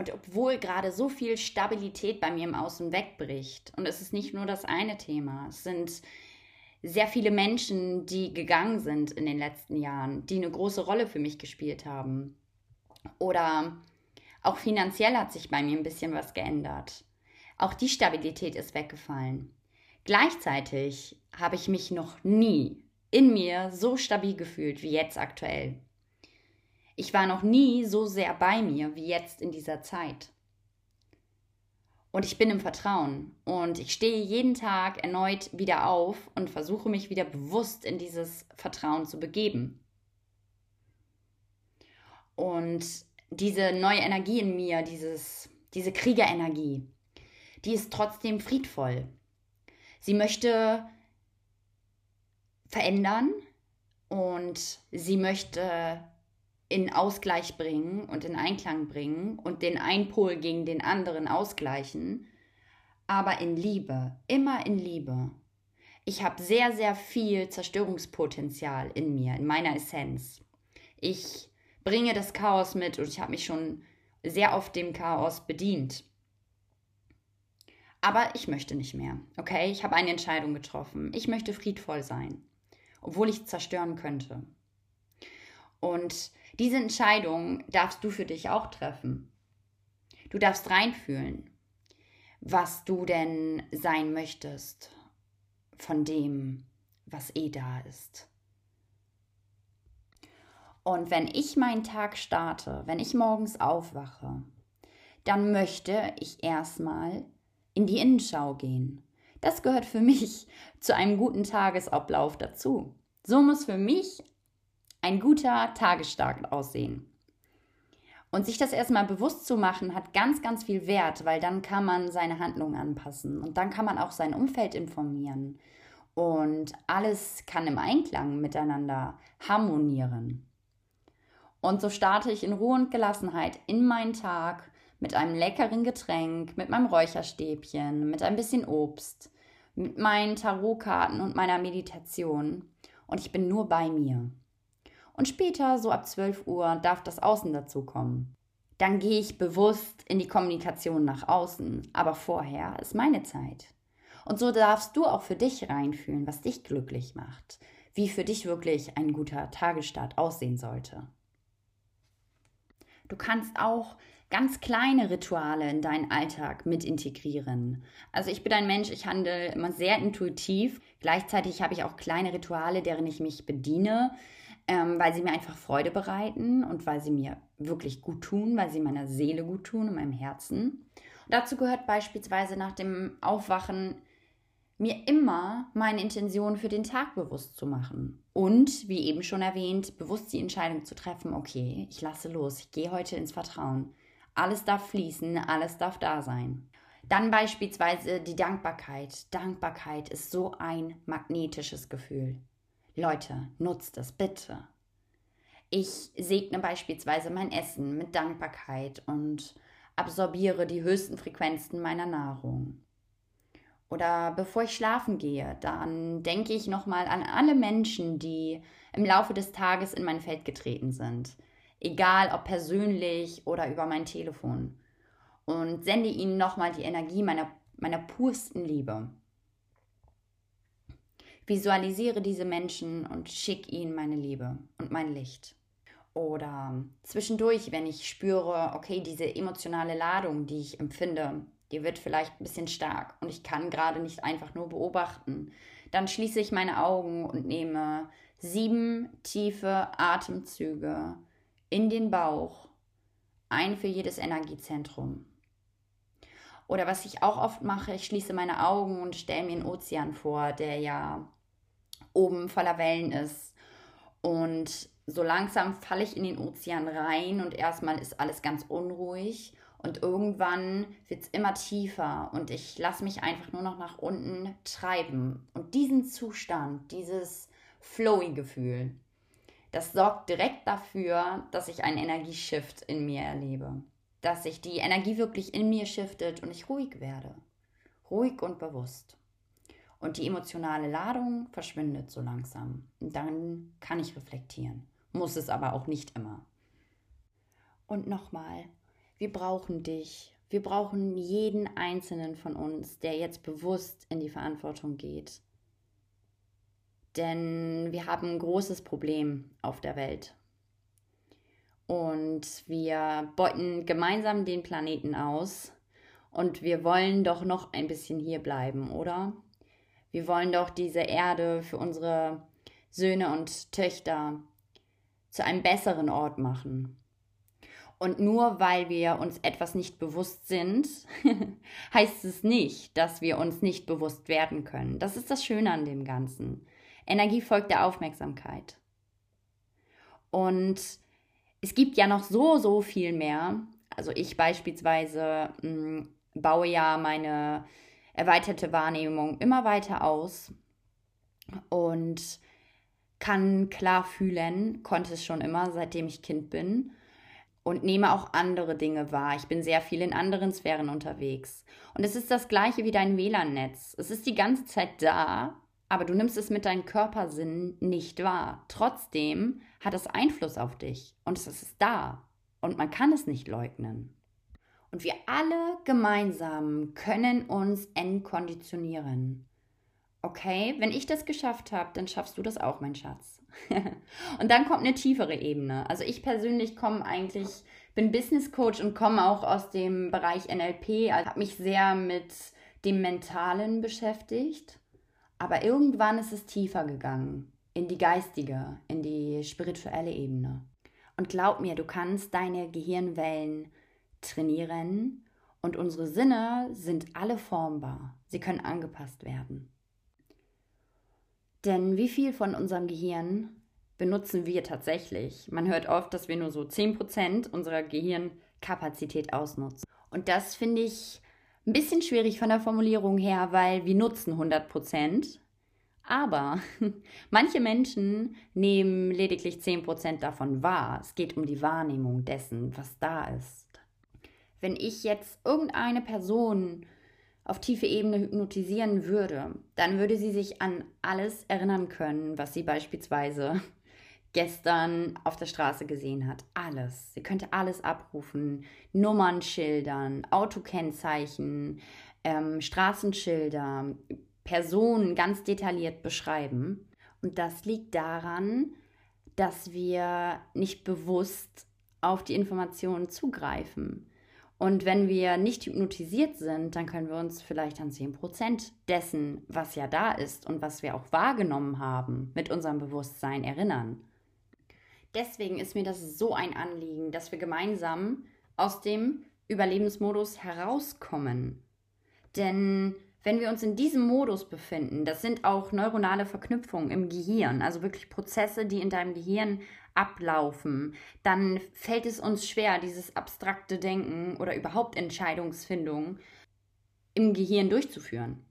A: Und obwohl gerade so viel Stabilität bei mir im Außen wegbricht, und es ist nicht nur das eine Thema, es sind sehr viele Menschen, die gegangen sind in den letzten Jahren, die eine große Rolle für mich gespielt haben. Oder auch finanziell hat sich bei mir ein bisschen was geändert. Auch die Stabilität ist weggefallen. Gleichzeitig habe ich mich noch nie in mir so stabil gefühlt wie jetzt aktuell. Ich war noch nie so sehr bei mir wie jetzt in dieser Zeit. Und ich bin im Vertrauen und ich stehe jeden Tag erneut wieder auf und versuche mich wieder bewusst in dieses Vertrauen zu begeben. Und diese neue Energie in mir, dieses, diese Kriegerenergie, die ist trotzdem friedvoll. Sie möchte verändern und sie möchte in Ausgleich bringen und in Einklang bringen und den einen Pol gegen den anderen ausgleichen, aber in Liebe, immer in Liebe. Ich habe sehr, sehr viel Zerstörungspotenzial in mir, in meiner Essenz. Ich bringe das Chaos mit und ich habe mich schon sehr oft dem Chaos bedient. Aber ich möchte nicht mehr. Okay, ich habe eine Entscheidung getroffen. Ich möchte friedvoll sein, obwohl ich zerstören könnte. Und diese Entscheidung darfst du für dich auch treffen. Du darfst reinfühlen, was du denn sein möchtest von dem, was eh da ist. Und wenn ich meinen Tag starte, wenn ich morgens aufwache, dann möchte ich erstmal in die Innenschau gehen. Das gehört für mich zu einem guten Tagesablauf dazu. So muss für mich ein guter Tagesstart aussehen. Und sich das erstmal bewusst zu machen, hat ganz, ganz viel Wert, weil dann kann man seine Handlungen anpassen und dann kann man auch sein Umfeld informieren. Und alles kann im Einklang miteinander harmonieren. Und so starte ich in Ruhe und Gelassenheit in meinen Tag mit einem leckeren Getränk, mit meinem Räucherstäbchen, mit ein bisschen Obst, mit meinen Tarotkarten und meiner Meditation. Und ich bin nur bei mir. Und später, so ab 12 Uhr, darf das Außen dazu kommen. dann gehe ich bewusst in die Kommunikation nach außen. Aber vorher ist meine Zeit. Und so darfst du auch für dich reinfühlen, was dich glücklich macht, wie für dich wirklich ein guter Tagesstart aussehen sollte. Du kannst auch ganz kleine Rituale in deinen Alltag mit integrieren. Also ich bin ein Mensch, ich handle immer sehr intuitiv. Gleichzeitig habe ich auch kleine Rituale, deren ich mich bediene, ähm, weil sie mir einfach Freude bereiten und weil sie mir wirklich gut tun, weil sie meiner Seele gut tun und meinem Herzen. Und dazu gehört beispielsweise nach dem Aufwachen mir immer meine Intention für den Tag bewusst zu machen. Und, wie eben schon erwähnt, bewusst die Entscheidung zu treffen, okay, ich lasse los, ich gehe heute ins Vertrauen. Alles darf fließen, alles darf da sein. Dann beispielsweise die Dankbarkeit. Dankbarkeit ist so ein magnetisches Gefühl. Leute, nutzt es bitte. Ich segne beispielsweise mein Essen mit Dankbarkeit und absorbiere die höchsten Frequenzen meiner Nahrung. Oder bevor ich schlafen gehe, dann denke ich nochmal an alle Menschen, die im Laufe des Tages in mein Feld getreten sind. Egal ob persönlich oder über mein Telefon. Und sende ihnen nochmal die Energie meiner, meiner pursten Liebe. Visualisiere diese Menschen und schick ihnen meine Liebe und mein Licht. Oder zwischendurch, wenn ich spüre, okay, diese emotionale Ladung, die ich empfinde, die wird vielleicht ein bisschen stark und ich kann gerade nicht einfach nur beobachten. Dann schließe ich meine Augen und nehme sieben tiefe Atemzüge in den Bauch, ein für jedes Energiezentrum. Oder was ich auch oft mache, ich schließe meine Augen und stelle mir einen Ozean vor, der ja oben voller Wellen ist. Und so langsam falle ich in den Ozean rein und erstmal ist alles ganz unruhig. Und irgendwann wird es immer tiefer und ich lasse mich einfach nur noch nach unten treiben. Und diesen Zustand, dieses Flowy-Gefühl, das sorgt direkt dafür, dass ich einen Energieshift in mir erlebe. Dass sich die Energie wirklich in mir shiftet und ich ruhig werde. Ruhig und bewusst. Und die emotionale Ladung verschwindet so langsam. Und dann kann ich reflektieren. Muss es aber auch nicht immer. Und nochmal, wir brauchen dich. Wir brauchen jeden einzelnen von uns, der jetzt bewusst in die Verantwortung geht. Denn wir haben ein großes Problem auf der Welt. Und wir beuten gemeinsam den Planeten aus. Und wir wollen doch noch ein bisschen hier bleiben, oder? Wir wollen doch diese Erde für unsere Söhne und Töchter zu einem besseren Ort machen. Und nur weil wir uns etwas nicht bewusst sind, heißt es nicht, dass wir uns nicht bewusst werden können. Das ist das Schöne an dem Ganzen. Energie folgt der Aufmerksamkeit. Und es gibt ja noch so, so viel mehr. Also ich beispielsweise mh, hm, baue ja meine erweiterte Wahrnehmung immer weiter aus und kann klar fühlen, konnte es schon immer, seitdem ich Kind bin und nehme auch andere Dinge wahr. Ich bin sehr viel in anderen Sphären unterwegs. Und es ist das gleiche wie dein WLAN-Netz. Es ist die ganze Zeit da, aber du nimmst es mit deinem Körpersinn nicht wahr. Trotzdem hat es Einfluss auf dich und es ist da und man kann es nicht leugnen. Und wir alle gemeinsam können uns entkonditionieren. Okay, wenn ich das geschafft habe, dann schaffst du das auch, mein Schatz. und dann kommt eine tiefere Ebene. Also ich persönlich komme eigentlich, bin Business Coach und komme auch aus dem Bereich NLP, also habe mich sehr mit dem Mentalen beschäftigt. Aber irgendwann ist es tiefer gegangen, in die geistige, in die spirituelle Ebene. Und glaub mir, du kannst deine Gehirnwellen trainieren und unsere Sinne sind alle formbar. Sie können angepasst werden. Denn wie viel von unserem Gehirn benutzen wir tatsächlich? Man hört oft, dass wir nur so 10% unserer Gehirnkapazität ausnutzen. Und das finde ich ein bisschen schwierig von der Formulierung her, weil wir nutzen 100%. Aber manche Menschen nehmen lediglich 10% davon wahr. Es geht um die Wahrnehmung dessen, was da ist. Wenn ich jetzt irgendeine Person auf tiefe Ebene hypnotisieren würde, dann würde sie sich an alles erinnern können, was sie beispielsweise gestern auf der Straße gesehen hat. Alles. Sie könnte alles abrufen. Nummern schildern, Autokennzeichen, ähm, Straßenschilder, Personen ganz detailliert beschreiben. Und das liegt daran, dass wir nicht bewusst auf die Informationen zugreifen. Und wenn wir nicht hypnotisiert sind, dann können wir uns vielleicht an 10% dessen, was ja da ist und was wir auch wahrgenommen haben, mit unserem Bewusstsein erinnern. Deswegen ist mir das so ein Anliegen, dass wir gemeinsam aus dem Überlebensmodus herauskommen. Denn wenn wir uns in diesem Modus befinden, das sind auch neuronale Verknüpfungen im Gehirn, also wirklich Prozesse, die in deinem Gehirn ablaufen, dann fällt es uns schwer, dieses abstrakte Denken oder überhaupt Entscheidungsfindung im Gehirn durchzuführen.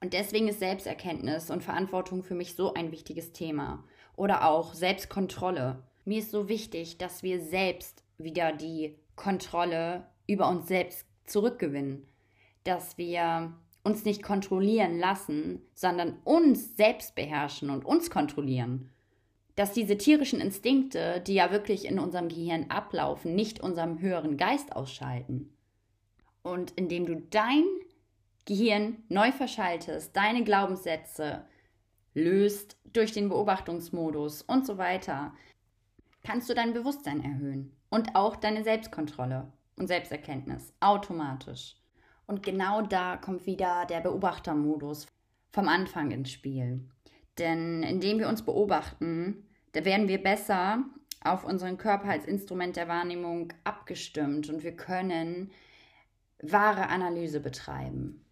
A: Und deswegen ist Selbsterkenntnis und Verantwortung für mich so ein wichtiges Thema. Oder auch Selbstkontrolle. Mir ist so wichtig, dass wir selbst wieder die Kontrolle über uns selbst zurückgewinnen. Dass wir uns nicht kontrollieren lassen, sondern uns selbst beherrschen und uns kontrollieren. Dass diese tierischen Instinkte, die ja wirklich in unserem Gehirn ablaufen, nicht unserem höheren Geist ausschalten. Und indem du dein Gehirn neu verschaltest, deine Glaubenssätze löst durch den Beobachtungsmodus und so weiter, kannst du dein Bewusstsein erhöhen und auch deine Selbstkontrolle und Selbsterkenntnis automatisch. Und genau da kommt wieder der Beobachtermodus vom Anfang ins Spiel. Denn indem wir uns beobachten, da werden wir besser auf unseren Körper als Instrument der Wahrnehmung abgestimmt und wir können wahre Analyse betreiben.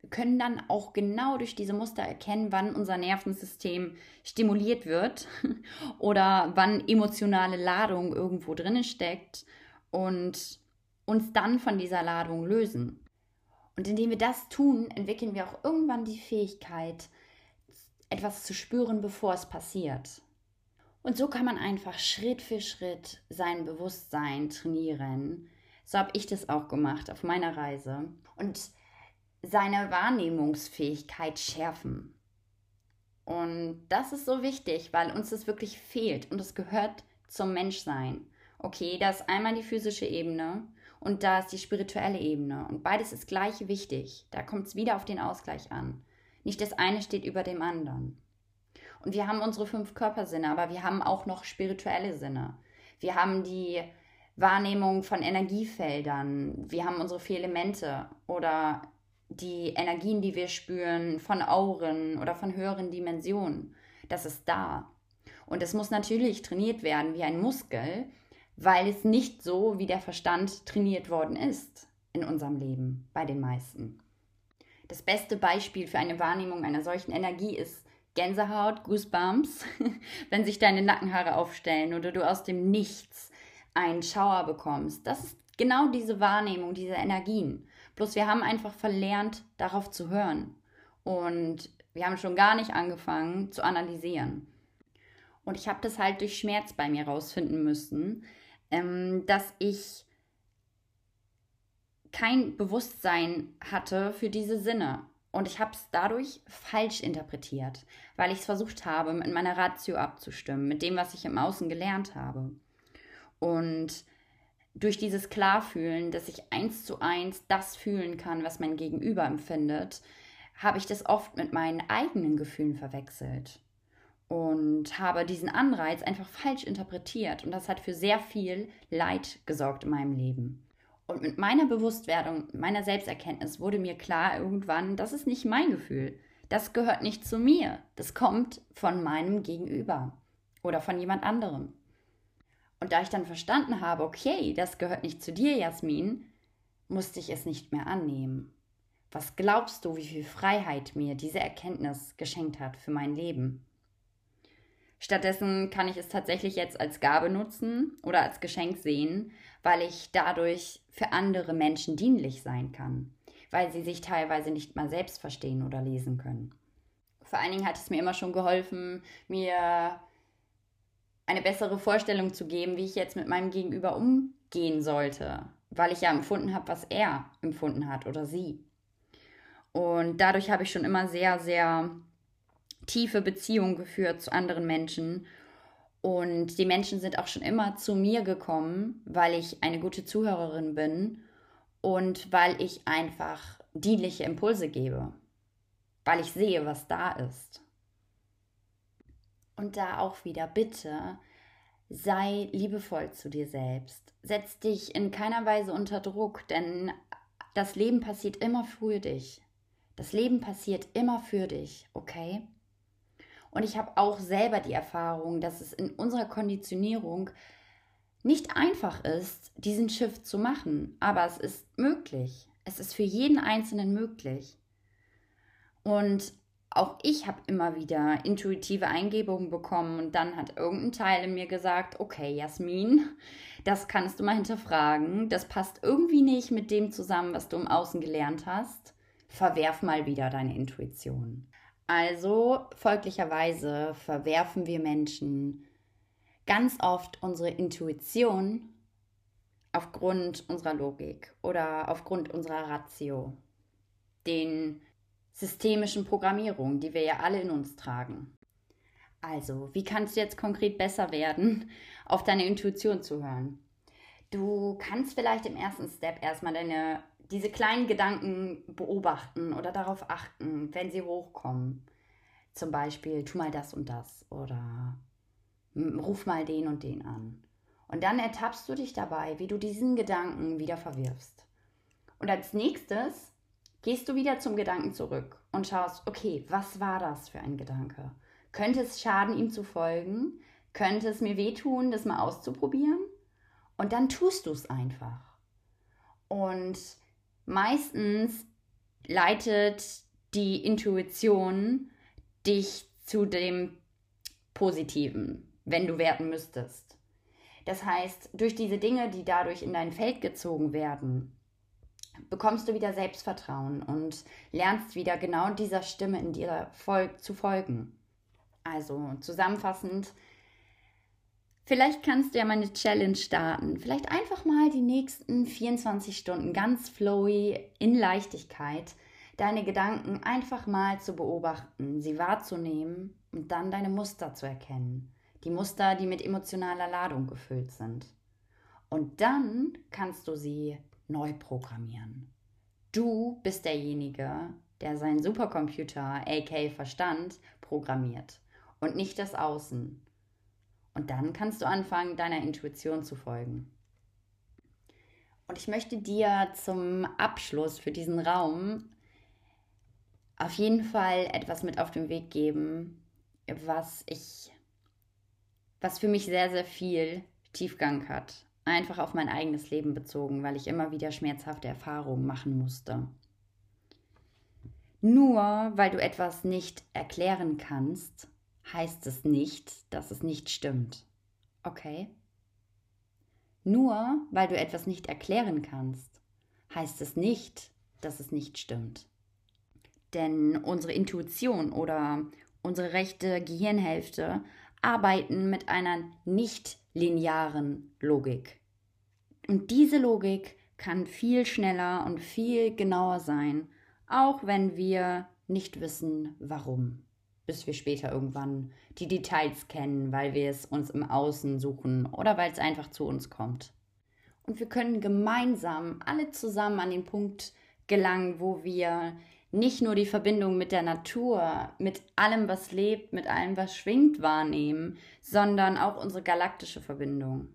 A: Wir können dann auch genau durch diese Muster erkennen, wann unser Nervensystem stimuliert wird oder wann emotionale Ladung irgendwo drin steckt und uns dann von dieser Ladung lösen. Und indem wir das tun, entwickeln wir auch irgendwann die Fähigkeit, etwas zu spüren, bevor es passiert. Und so kann man einfach Schritt für Schritt sein Bewusstsein trainieren. So habe ich das auch gemacht auf meiner Reise. Und seine Wahrnehmungsfähigkeit schärfen. Und das ist so wichtig, weil uns das wirklich fehlt und es gehört zum Menschsein. Okay, da ist einmal die physische Ebene und da ist die spirituelle Ebene. Und beides ist gleich wichtig. Da kommt es wieder auf den Ausgleich an. Nicht das eine steht über dem anderen. Und wir haben unsere fünf Körpersinne, aber wir haben auch noch spirituelle Sinne. Wir haben die Wahrnehmung von Energiefeldern. Wir haben unsere vier Elemente oder die Energien, die wir spüren, von Auren oder von höheren Dimensionen, das ist da. Und es muss natürlich trainiert werden wie ein Muskel, weil es nicht so wie der Verstand trainiert worden ist in unserem Leben, bei den meisten. Das beste Beispiel für eine Wahrnehmung einer solchen Energie ist Gänsehaut, Goosebumps, wenn sich deine Nackenhaare aufstellen oder du aus dem Nichts einen Schauer bekommst. Das ist genau diese Wahrnehmung, diese Energien. Bloß wir haben einfach verlernt, darauf zu hören. Und wir haben schon gar nicht angefangen zu analysieren. Und ich habe das halt durch Schmerz bei mir rausfinden müssen, ähm, dass ich kein Bewusstsein hatte für diese Sinne. Und ich habe es dadurch falsch interpretiert, weil ich es versucht habe, mit meiner Ratio abzustimmen, mit dem, was ich im Außen gelernt habe. Und durch dieses Klarfühlen, dass ich eins zu eins das fühlen kann, was mein Gegenüber empfindet, habe ich das oft mit meinen eigenen Gefühlen verwechselt und habe diesen Anreiz einfach falsch interpretiert und das hat für sehr viel Leid gesorgt in meinem Leben. Und mit meiner Bewusstwerdung, meiner Selbsterkenntnis wurde mir klar irgendwann, das ist nicht mein Gefühl. Das gehört nicht zu mir. Das kommt von meinem Gegenüber oder von jemand anderem. Und da ich dann verstanden habe, okay, das gehört nicht zu dir, Jasmin, musste ich es nicht mehr annehmen. Was glaubst du, wie viel Freiheit mir diese Erkenntnis geschenkt hat für mein Leben? Stattdessen kann ich es tatsächlich jetzt als Gabe nutzen oder als Geschenk sehen, weil ich dadurch für andere Menschen dienlich sein kann, weil sie sich teilweise nicht mal selbst verstehen oder lesen können. Vor allen Dingen hat es mir immer schon geholfen, mir eine bessere Vorstellung zu geben, wie ich jetzt mit meinem Gegenüber umgehen sollte, weil ich ja empfunden habe, was er empfunden hat oder sie. Und dadurch habe ich schon immer sehr, sehr tiefe Beziehungen geführt zu anderen Menschen Und die Menschen sind auch schon immer zu mir gekommen, weil ich eine gute Zuhörerin bin und weil ich einfach dienliche Impulse gebe, weil ich sehe, was da ist. Und da auch wieder, bitte sei liebevoll zu dir selbst. Setz dich in keiner Weise unter Druck, denn das Leben passiert immer für dich. Das Leben passiert immer für dich, okay? Und ich habe auch selber die Erfahrung, dass es in unserer Konditionierung nicht einfach ist, diesen Shift zu machen, aber es ist möglich. Es ist für jeden Einzelnen möglich. Und auch ich habe immer wieder intuitive Eingebungen bekommen und dann hat irgendein Teil in mir gesagt, okay, Jasmin, das kannst du mal hinterfragen, das passt irgendwie nicht mit dem zusammen, was du im Außen gelernt hast. Verwerf mal wieder deine Intuition. Also folglicherweise verwerfen wir Menschen ganz oft unsere Intuition aufgrund unserer Logik oder aufgrund unserer Ratio, den systemischen Programmierungen, die wir ja alle in uns tragen. Also, wie kannst du jetzt konkret besser werden, auf deine Intuition zu hören? Du kannst vielleicht im ersten Step erstmal deine, diese kleinen Gedanken beobachten oder darauf achten, wenn sie hochkommen. Zum Beispiel, tu mal das und das oder ruf mal den und den an. Und dann ertappst du dich dabei, wie du diesen Gedanken wieder verwirfst. Und als nächstes gehst du wieder zum Gedanken zurück und schaust, okay, was war das für ein Gedanke? Könnte es schaden, ihm zu folgen? Könnte es mir wehtun, das mal auszuprobieren? Und dann tust du es einfach. Und meistens leitet die Intuition dich zu dem Positiven, wenn du werten müsstest. Das heißt, durch diese Dinge, die dadurch in dein Feld gezogen werden, bekommst du wieder Selbstvertrauen und lernst wieder genau dieser Stimme in dir zu folgen. Also zusammenfassend, vielleicht kannst du ja mal eine Challenge starten. Vielleicht einfach mal die nächsten 24 Stunden ganz flowy in Leichtigkeit deine Gedanken einfach mal zu beobachten, sie wahrzunehmen und dann deine Muster zu erkennen. Die Muster, die mit emotionaler Ladung gefüllt sind. Und dann kannst du sie neu programmieren. Du bist derjenige, der seinen Supercomputer, aka Verstand, programmiert und nicht das Außen. Und dann kannst du anfangen, deiner Intuition zu folgen. Und ich möchte dir zum Abschluss für diesen Raum auf jeden Fall etwas mit auf den Weg geben, was ich, was für mich sehr, sehr viel Tiefgang hat einfach auf mein eigenes Leben bezogen, weil ich immer wieder schmerzhafte Erfahrungen machen musste. Nur weil du etwas nicht erklären kannst, heißt es nicht, dass es nicht stimmt. Okay? Nur weil du etwas nicht erklären kannst, heißt es nicht, dass es nicht stimmt. Denn unsere Intuition oder unsere rechte Gehirnhälfte arbeiten mit einer nicht linearen Logik. Und diese Logik kann viel schneller und viel genauer sein, auch wenn wir nicht wissen, warum. Bis wir später irgendwann die Details kennen, weil wir es uns im Außen suchen oder weil es einfach zu uns kommt. Und wir können gemeinsam alle zusammen an den Punkt gelangen, wo wir nicht nur die Verbindung mit der Natur, mit allem, was lebt, mit allem, was schwingt, wahrnehmen, sondern auch unsere galaktische Verbindung.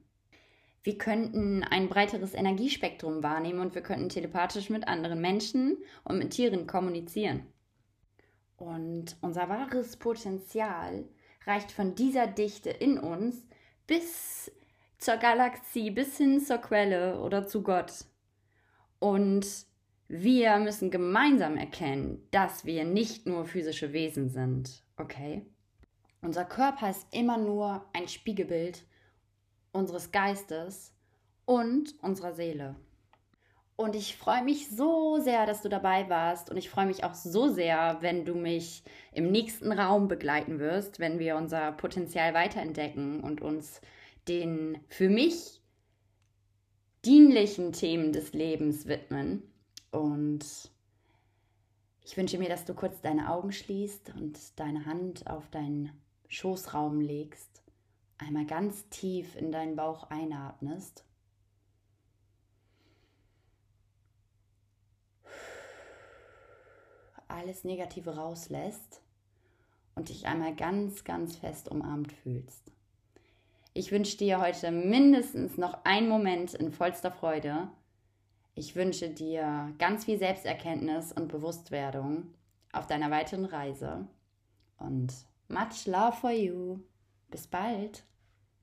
A: Wir könnten ein breiteres Energiespektrum wahrnehmen und wir könnten telepathisch mit anderen Menschen und mit Tieren kommunizieren. Und unser wahres Potenzial reicht von dieser Dichte in uns bis zur Galaxie, bis hin zur Quelle oder zu Gott. Und wir müssen gemeinsam erkennen, dass wir nicht nur physische Wesen sind, okay? Unser Körper ist immer nur ein Spiegelbild unseres Geistes und unserer Seele. Und ich freue mich so sehr, dass du dabei warst. Und ich freue mich auch so sehr, wenn du mich im nächsten Raum begleiten wirst, wenn wir unser Potenzial weiterentdecken und uns den für mich dienlichen Themen des Lebens widmen. Und ich wünsche mir, dass du kurz deine Augen schließt und deine Hand auf deinen Schoßraum legst. einmal ganz tief in deinen Bauch einatmest. Alles Negative rauslässt und dich einmal ganz, ganz fest umarmt fühlst. Ich wünsche dir heute mindestens noch einen Moment in vollster Freude. Ich wünsche dir ganz viel Selbsterkenntnis und Bewusstwerdung auf deiner weiteren Reise. Und much love for you. Bis bald.